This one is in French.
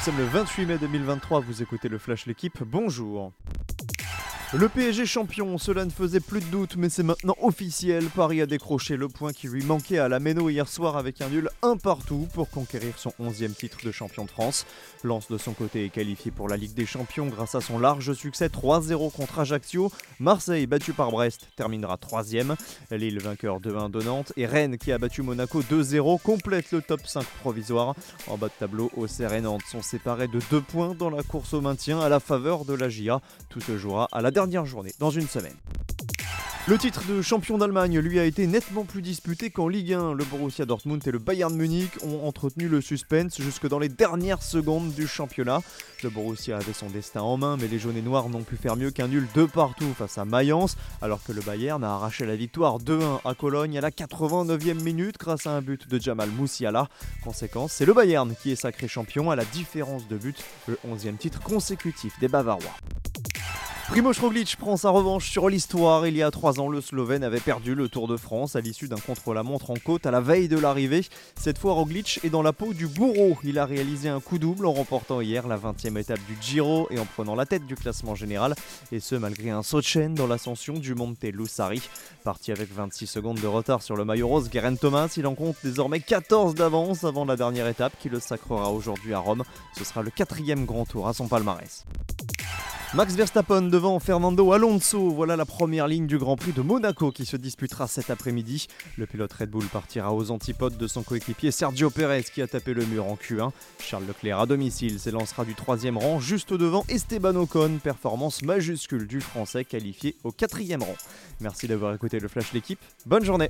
sommes le 28 mai 2023, vous écoutez le Flash L'équipe, bonjour. Le PSG champion, cela ne faisait plus de doute, mais c'est maintenant officiel. Paris a décroché le point qui lui manquait à la Méno hier soir avec un nul un partout pour conquérir son 11e titre de champion de France. Lance de son côté est qualifié pour la Ligue des Champions grâce à son large succès 3-0 contre Ajaccio. Marseille, battu par Brest, terminera 3 Lille, vainqueur 2-1 de Nantes. Et Rennes, qui a battu Monaco 2-0, complète le top 5 provisoire. En bas de tableau, Auxerre et Nantes sont séparés de 2 points dans la course au maintien à la faveur de la GIA. Tout se jouera à la dernière dans une semaine. Le titre de champion d'Allemagne lui a été nettement plus disputé qu'en Ligue 1. Le Borussia Dortmund et le Bayern Munich ont entretenu le suspense jusque dans les dernières secondes du championnat. Le Borussia avait son destin en main, mais les jaunes et noirs n'ont pu faire mieux qu'un nul de partout face à Mayence, alors que le Bayern a arraché la victoire 2-1 à Cologne à la 89e minute grâce à un but de Jamal Moussiala. Conséquence, c'est le Bayern qui est sacré champion à la différence de but, le 11e titre consécutif des Bavarois. Primoz Roglic prend sa revanche sur l'histoire. Il y a trois ans, le Slovène avait perdu le Tour de France à l'issue d'un contre-la-montre en côte à la veille de l'arrivée. Cette fois, Roglic est dans la peau du bourreau. Il a réalisé un coup double en remportant hier la 20e étape du Giro et en prenant la tête du classement général. Et ce, malgré un saut de chaîne dans l'ascension du Monte Lussari. Parti avec 26 secondes de retard sur le maillot rose, Guerin Thomas, il en compte désormais 14 d'avance avant la dernière étape qui le sacrera aujourd'hui à Rome. Ce sera le quatrième grand tour à son palmarès. Max Verstappen devant Fernando Alonso, voilà la première ligne du Grand Prix de Monaco qui se disputera cet après-midi. Le pilote Red Bull partira aux antipodes de son coéquipier Sergio Perez qui a tapé le mur en Q1. Charles Leclerc à domicile s'élancera du troisième rang juste devant Esteban Ocon, performance majuscule du Français qualifié au quatrième rang. Merci d'avoir écouté le Flash l'équipe, bonne journée